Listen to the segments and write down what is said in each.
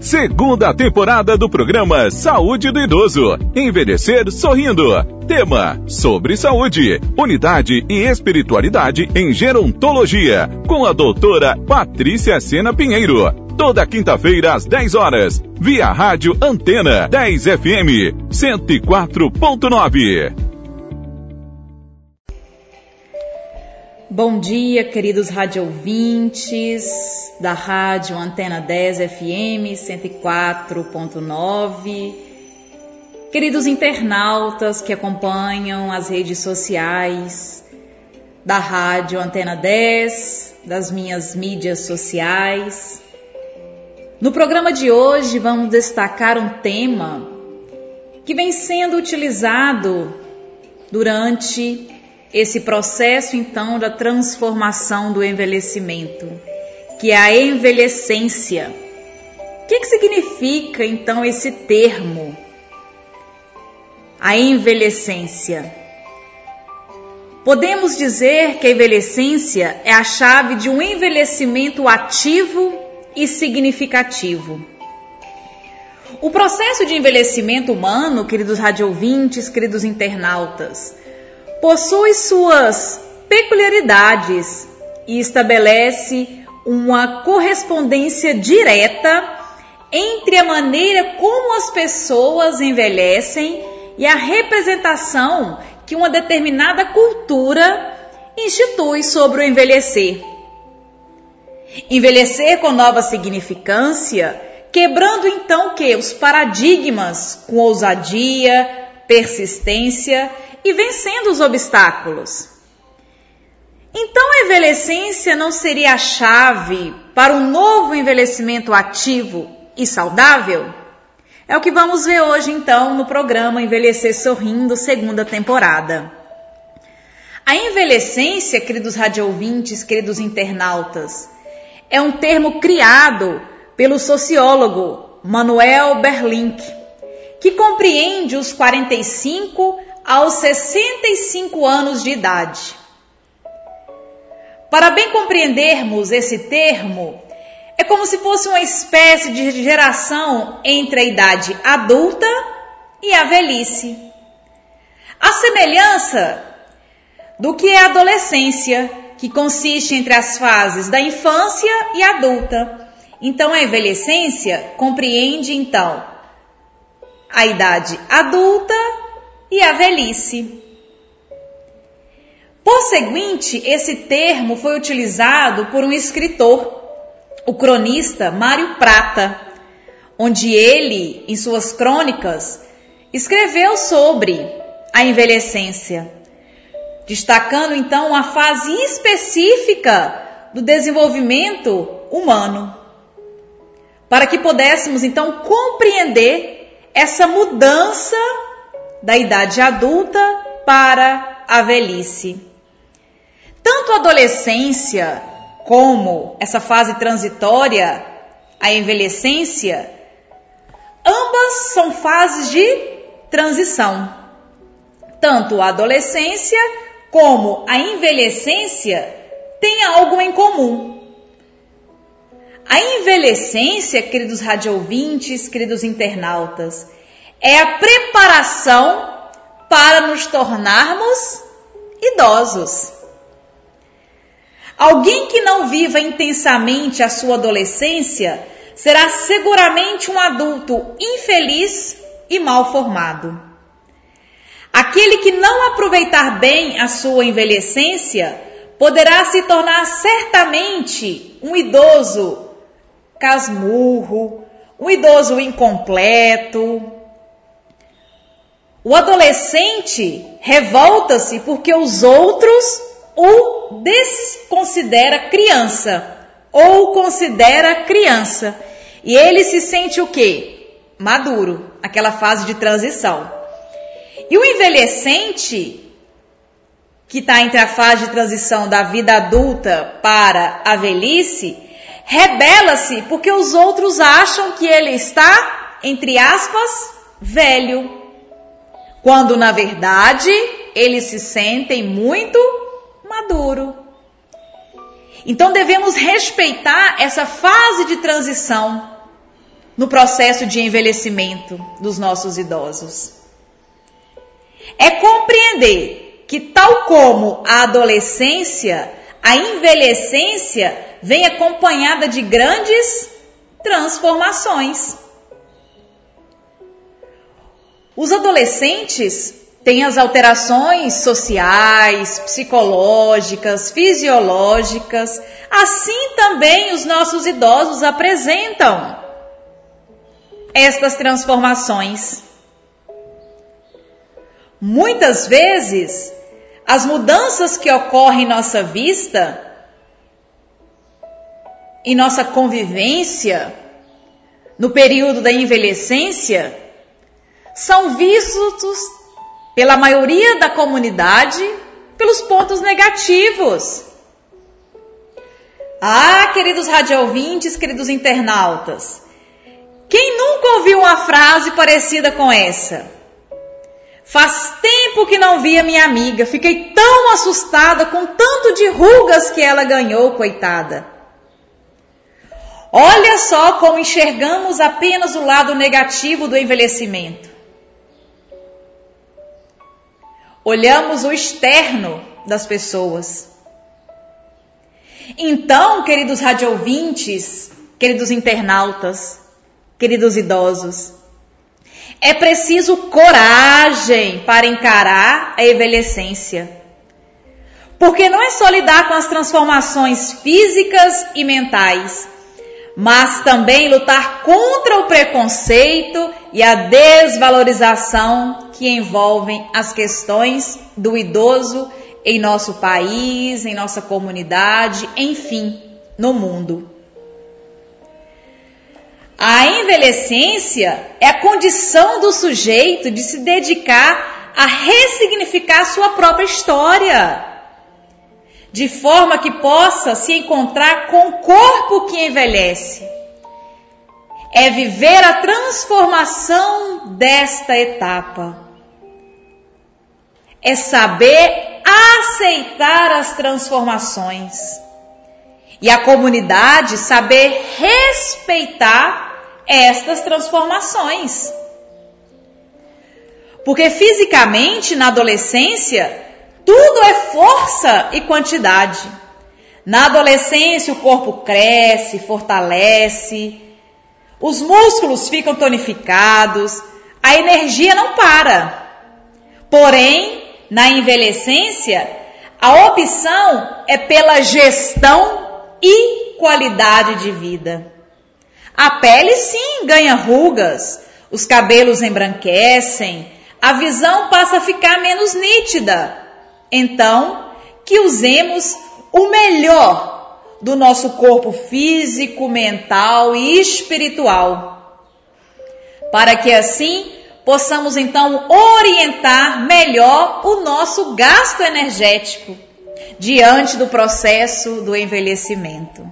Segunda temporada do programa Saúde do Idoso. Envelhecer sorrindo. Tema: Sobre saúde, unidade e espiritualidade em gerontologia. Com a doutora Patrícia Sena Pinheiro. Toda quinta-feira às 10 horas. Via Rádio Antena 10 FM 104.9. Bom dia, queridos radiovintes da Rádio Antena 10 FM 104.9, queridos internautas que acompanham as redes sociais da Rádio Antena 10, das minhas mídias sociais. No programa de hoje vamos destacar um tema que vem sendo utilizado durante esse processo então da transformação do envelhecimento, que é a envelhecência. O que, que significa então esse termo? A envelhecência. Podemos dizer que a envelhecência é a chave de um envelhecimento ativo e significativo. O processo de envelhecimento humano, queridos radiovintes, queridos internautas, possui suas peculiaridades e estabelece uma correspondência direta entre a maneira como as pessoas envelhecem e a representação que uma determinada cultura institui sobre o envelhecer. Envelhecer com nova significância, quebrando então que os paradigmas com ousadia, persistência e vencendo os obstáculos. Então a envelhecência não seria a chave para um novo envelhecimento ativo e saudável? É o que vamos ver hoje então no programa Envelhecer Sorrindo, segunda temporada. A envelhecência, queridos radiovintes, queridos internautas, é um termo criado pelo sociólogo Manuel Berlink, que compreende os 45 aos 65 anos de idade. Para bem compreendermos esse termo, é como se fosse uma espécie de geração entre a idade adulta e a velhice. A semelhança do que é a adolescência, que consiste entre as fases da infância e adulta. Então a envelhecência compreende então a idade adulta e a velhice. Por seguinte, esse termo foi utilizado por um escritor, o cronista Mário Prata, onde ele, em suas crônicas, escreveu sobre a envelhecência, destacando então uma fase específica do desenvolvimento humano, para que pudéssemos então compreender essa mudança da idade adulta para a velhice. Tanto a adolescência como essa fase transitória, a envelhecência, ambas são fases de transição. Tanto a adolescência como a envelhecência têm algo em comum. A envelhecência, queridos radiovintes, queridos internautas, é a preparação para nos tornarmos idosos. Alguém que não viva intensamente a sua adolescência será seguramente um adulto infeliz e mal formado. Aquele que não aproveitar bem a sua envelhecência poderá se tornar certamente um idoso casmurro, um idoso incompleto, o adolescente revolta-se porque os outros o desconsidera criança ou considera criança. E ele se sente o quê? Maduro, aquela fase de transição. E o envelhecente, que está entre a fase de transição da vida adulta para a velhice, rebela-se porque os outros acham que ele está, entre aspas, velho quando na verdade eles se sentem muito maduro. Então devemos respeitar essa fase de transição no processo de envelhecimento dos nossos idosos. É compreender que, tal como a adolescência, a envelhecência vem acompanhada de grandes transformações. Os adolescentes têm as alterações sociais, psicológicas, fisiológicas, assim também os nossos idosos apresentam estas transformações. Muitas vezes, as mudanças que ocorrem em nossa vista, em nossa convivência, no período da envelhecência, são vistos pela maioria da comunidade pelos pontos negativos. Ah, queridos radiovintes, queridos internautas, quem nunca ouviu uma frase parecida com essa? Faz tempo que não via minha amiga, fiquei tão assustada com tanto de rugas que ela ganhou, coitada. Olha só como enxergamos apenas o lado negativo do envelhecimento. Olhamos o externo das pessoas. Então, queridos radiovintes, queridos internautas, queridos idosos, é preciso coragem para encarar a envelhecência. Porque não é só lidar com as transformações físicas e mentais, mas também lutar contra o preconceito e a desvalorização que envolvem as questões do idoso em nosso país, em nossa comunidade, enfim, no mundo. A envelhecência é a condição do sujeito de se dedicar a ressignificar sua própria história de forma que possa se encontrar com o corpo que envelhece. É viver a transformação desta etapa. É saber aceitar as transformações. E a comunidade saber respeitar estas transformações. Porque fisicamente, na adolescência, tudo é força e quantidade. Na adolescência, o corpo cresce, fortalece, os músculos ficam tonificados, a energia não para. Porém, na envelhecência, a opção é pela gestão e qualidade de vida. A pele, sim, ganha rugas, os cabelos embranquecem, a visão passa a ficar menos nítida, então, que usemos o melhor do nosso corpo físico, mental e espiritual, para que assim possamos então orientar melhor o nosso gasto energético diante do processo do envelhecimento.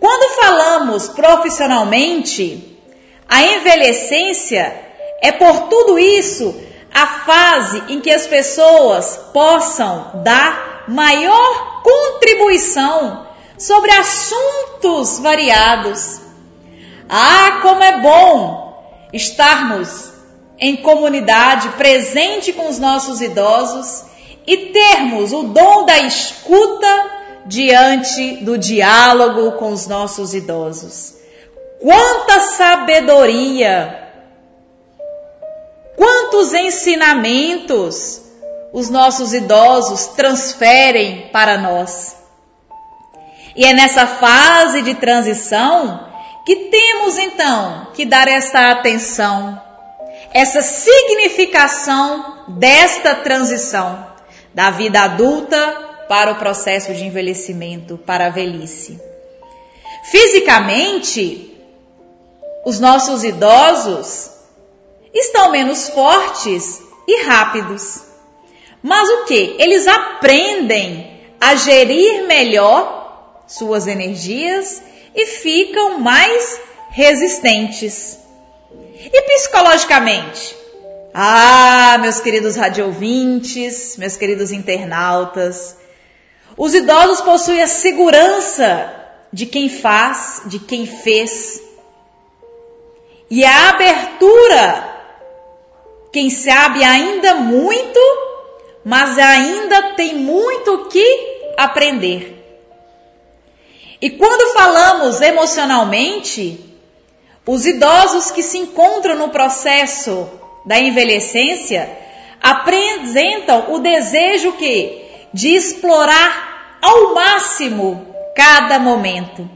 Quando falamos profissionalmente, a envelhecência é por tudo isso a fase em que as pessoas possam dar maior contribuição sobre assuntos variados. Ah, como é bom estarmos em comunidade, presente com os nossos idosos e termos o dom da escuta diante do diálogo com os nossos idosos. Quanta sabedoria Quantos ensinamentos os nossos idosos transferem para nós? E é nessa fase de transição que temos então que dar essa atenção, essa significação desta transição da vida adulta para o processo de envelhecimento, para a velhice. Fisicamente, os nossos idosos estão menos fortes e rápidos. Mas o que? Eles aprendem a gerir melhor suas energias e ficam mais resistentes. E psicologicamente? Ah, meus queridos radiovintes, meus queridos internautas, os idosos possuem a segurança de quem faz, de quem fez, e a abertura, quem sabe ainda muito, mas ainda tem muito que aprender. E quando falamos emocionalmente, os idosos que se encontram no processo da envelhecência apresentam o desejo que? De explorar ao máximo cada momento.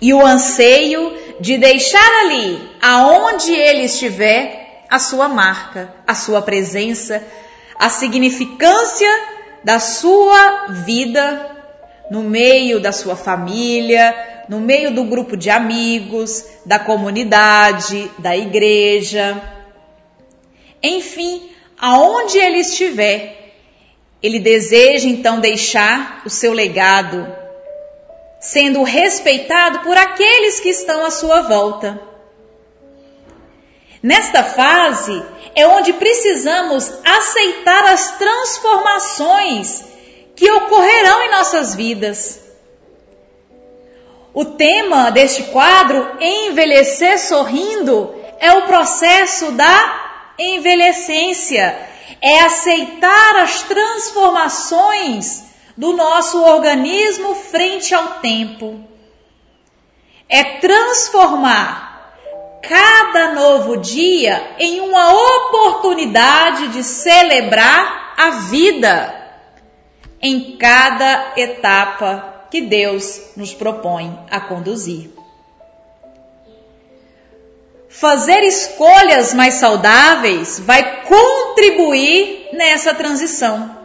E o anseio de deixar ali, aonde ele estiver, a sua marca, a sua presença, a significância da sua vida no meio da sua família, no meio do grupo de amigos, da comunidade, da igreja. Enfim, aonde ele estiver, ele deseja então deixar o seu legado, sendo respeitado por aqueles que estão à sua volta. Nesta fase é onde precisamos aceitar as transformações que ocorrerão em nossas vidas. O tema deste quadro, Envelhecer Sorrindo, é o processo da envelhecência, é aceitar as transformações do nosso organismo frente ao tempo. É transformar cada novo dia em uma oportunidade de celebrar a vida em cada etapa que Deus nos propõe a conduzir. Fazer escolhas mais saudáveis vai contribuir nessa transição.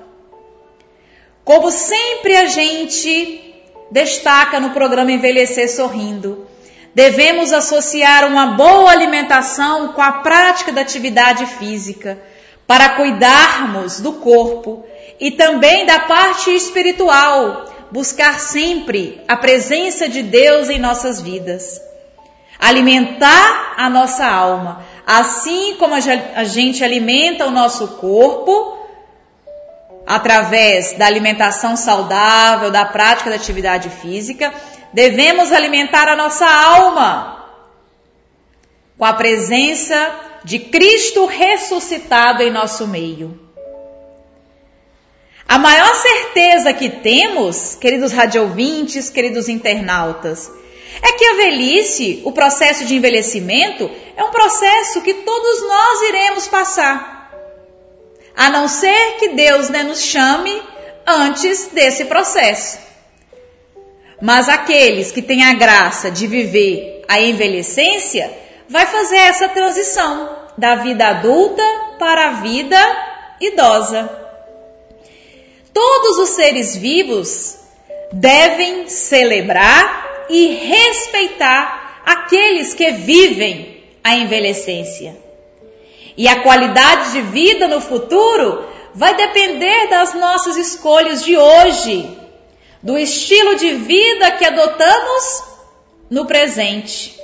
Como sempre a gente destaca no programa Envelhecer Sorrindo, devemos associar uma boa alimentação com a prática da atividade física para cuidarmos do corpo e também da parte espiritual, buscar sempre a presença de Deus em nossas vidas. Alimentar a nossa alma, assim como a gente alimenta o nosso corpo, através da alimentação saudável, da prática da atividade física, devemos alimentar a nossa alma com a presença de Cristo ressuscitado em nosso meio. A maior certeza que temos, queridos radiovintes, queridos internautas, é que a velhice, o processo de envelhecimento, é um processo que todos nós iremos passar. A não ser que Deus né, nos chame antes desse processo. Mas aqueles que têm a graça de viver a envelhecência, vai fazer essa transição da vida adulta para a vida idosa. Todos os seres vivos devem celebrar e respeitar aqueles que vivem a envelhecência. E a qualidade de vida no futuro vai depender das nossas escolhas de hoje, do estilo de vida que adotamos no presente.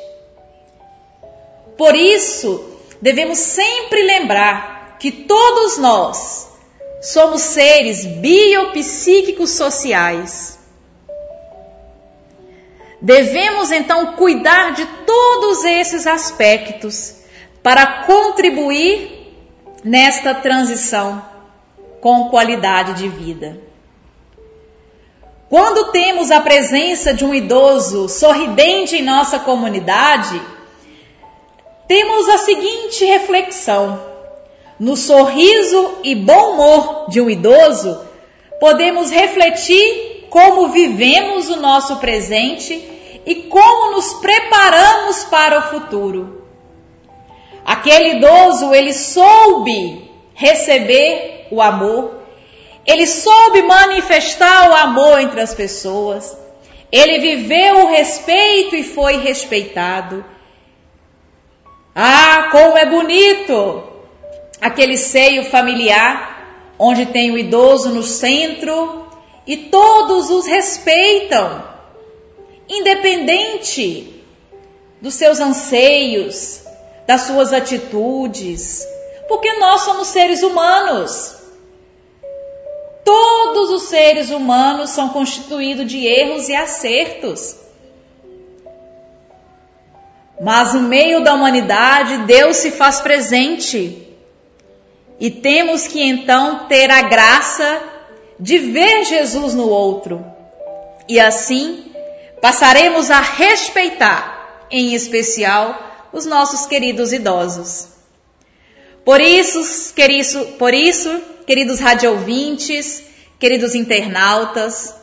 Por isso, devemos sempre lembrar que todos nós Somos seres biopsíquicos sociais. Devemos então cuidar de todos esses aspectos para contribuir nesta transição com qualidade de vida. Quando temos a presença de um idoso sorridente em nossa comunidade, temos a seguinte reflexão: no sorriso e bom humor de um idoso, podemos refletir como vivemos o nosso presente e como nos preparamos para o futuro. Aquele idoso, ele soube receber o amor, ele soube manifestar o amor entre as pessoas, ele viveu o respeito e foi respeitado. Ah, como é bonito aquele seio familiar onde tem o idoso no centro e todos os respeitam, independente dos seus anseios, das suas atitudes, porque nós somos seres humanos. Todos os seres humanos são constituídos de erros e acertos. Mas no meio da humanidade, Deus se faz presente. E temos que então ter a graça de ver Jesus no outro. E assim passaremos a respeitar, em especial, os nossos queridos idosos. Por isso, querido, por isso, queridos radiovintes, queridos internautas,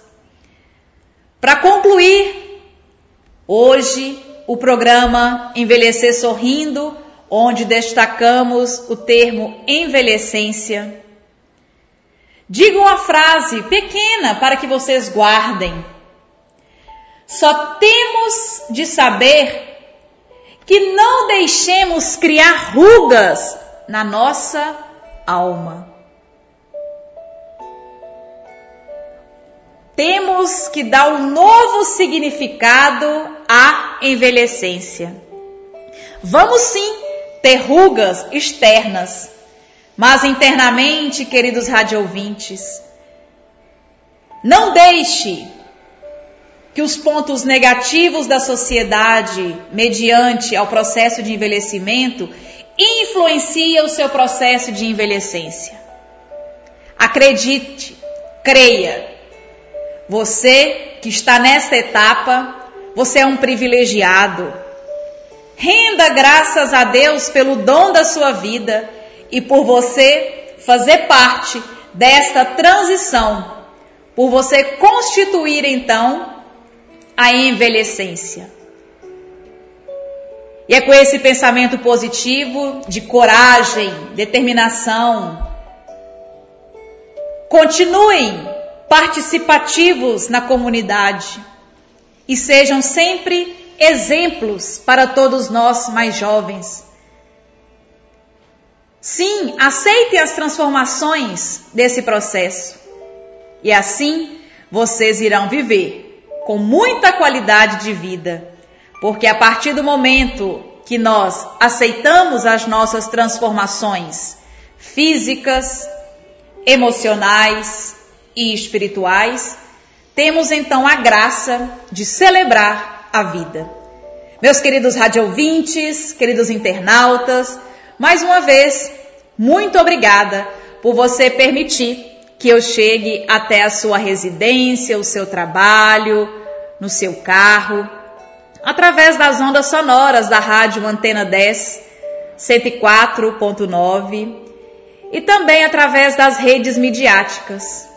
para concluir hoje o programa Envelhecer Sorrindo, onde destacamos o termo envelhecência. Digo uma frase pequena para que vocês guardem. Só temos de saber que não deixemos criar rugas na nossa alma. Temos que dar um novo significado à envelhecência. Vamos sim ter rugas externas, mas internamente, queridos radiovintes, não deixe que os pontos negativos da sociedade, mediante ao processo de envelhecimento, influenciem o seu processo de envelhecência. Acredite, creia, você que está nesta etapa, você é um privilegiado. Renda graças a Deus pelo dom da sua vida e por você fazer parte desta transição, por você constituir então a envelhecência. E é com esse pensamento positivo, de coragem, determinação. Continuem participativos na comunidade. E sejam sempre exemplos para todos nós mais jovens. Sim, aceitem as transformações desse processo. E assim vocês irão viver com muita qualidade de vida, porque a partir do momento que nós aceitamos as nossas transformações físicas, emocionais, e espirituais, temos então a graça de celebrar a vida. Meus queridos radiovintes, queridos internautas, mais uma vez, muito obrigada por você permitir que eu chegue até a sua residência, o seu trabalho, no seu carro, através das ondas sonoras da Rádio Antena 10, 104.9 e também através das redes midiáticas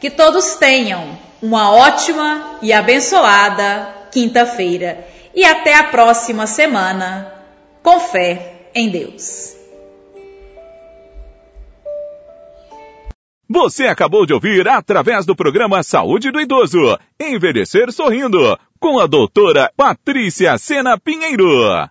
que todos tenham uma ótima e abençoada quinta-feira e até a próxima semana, com fé em Deus. Você acabou de ouvir através do programa Saúde do Idoso, Envelhecer Sorrindo, com a doutora Patrícia Sena Pinheiro.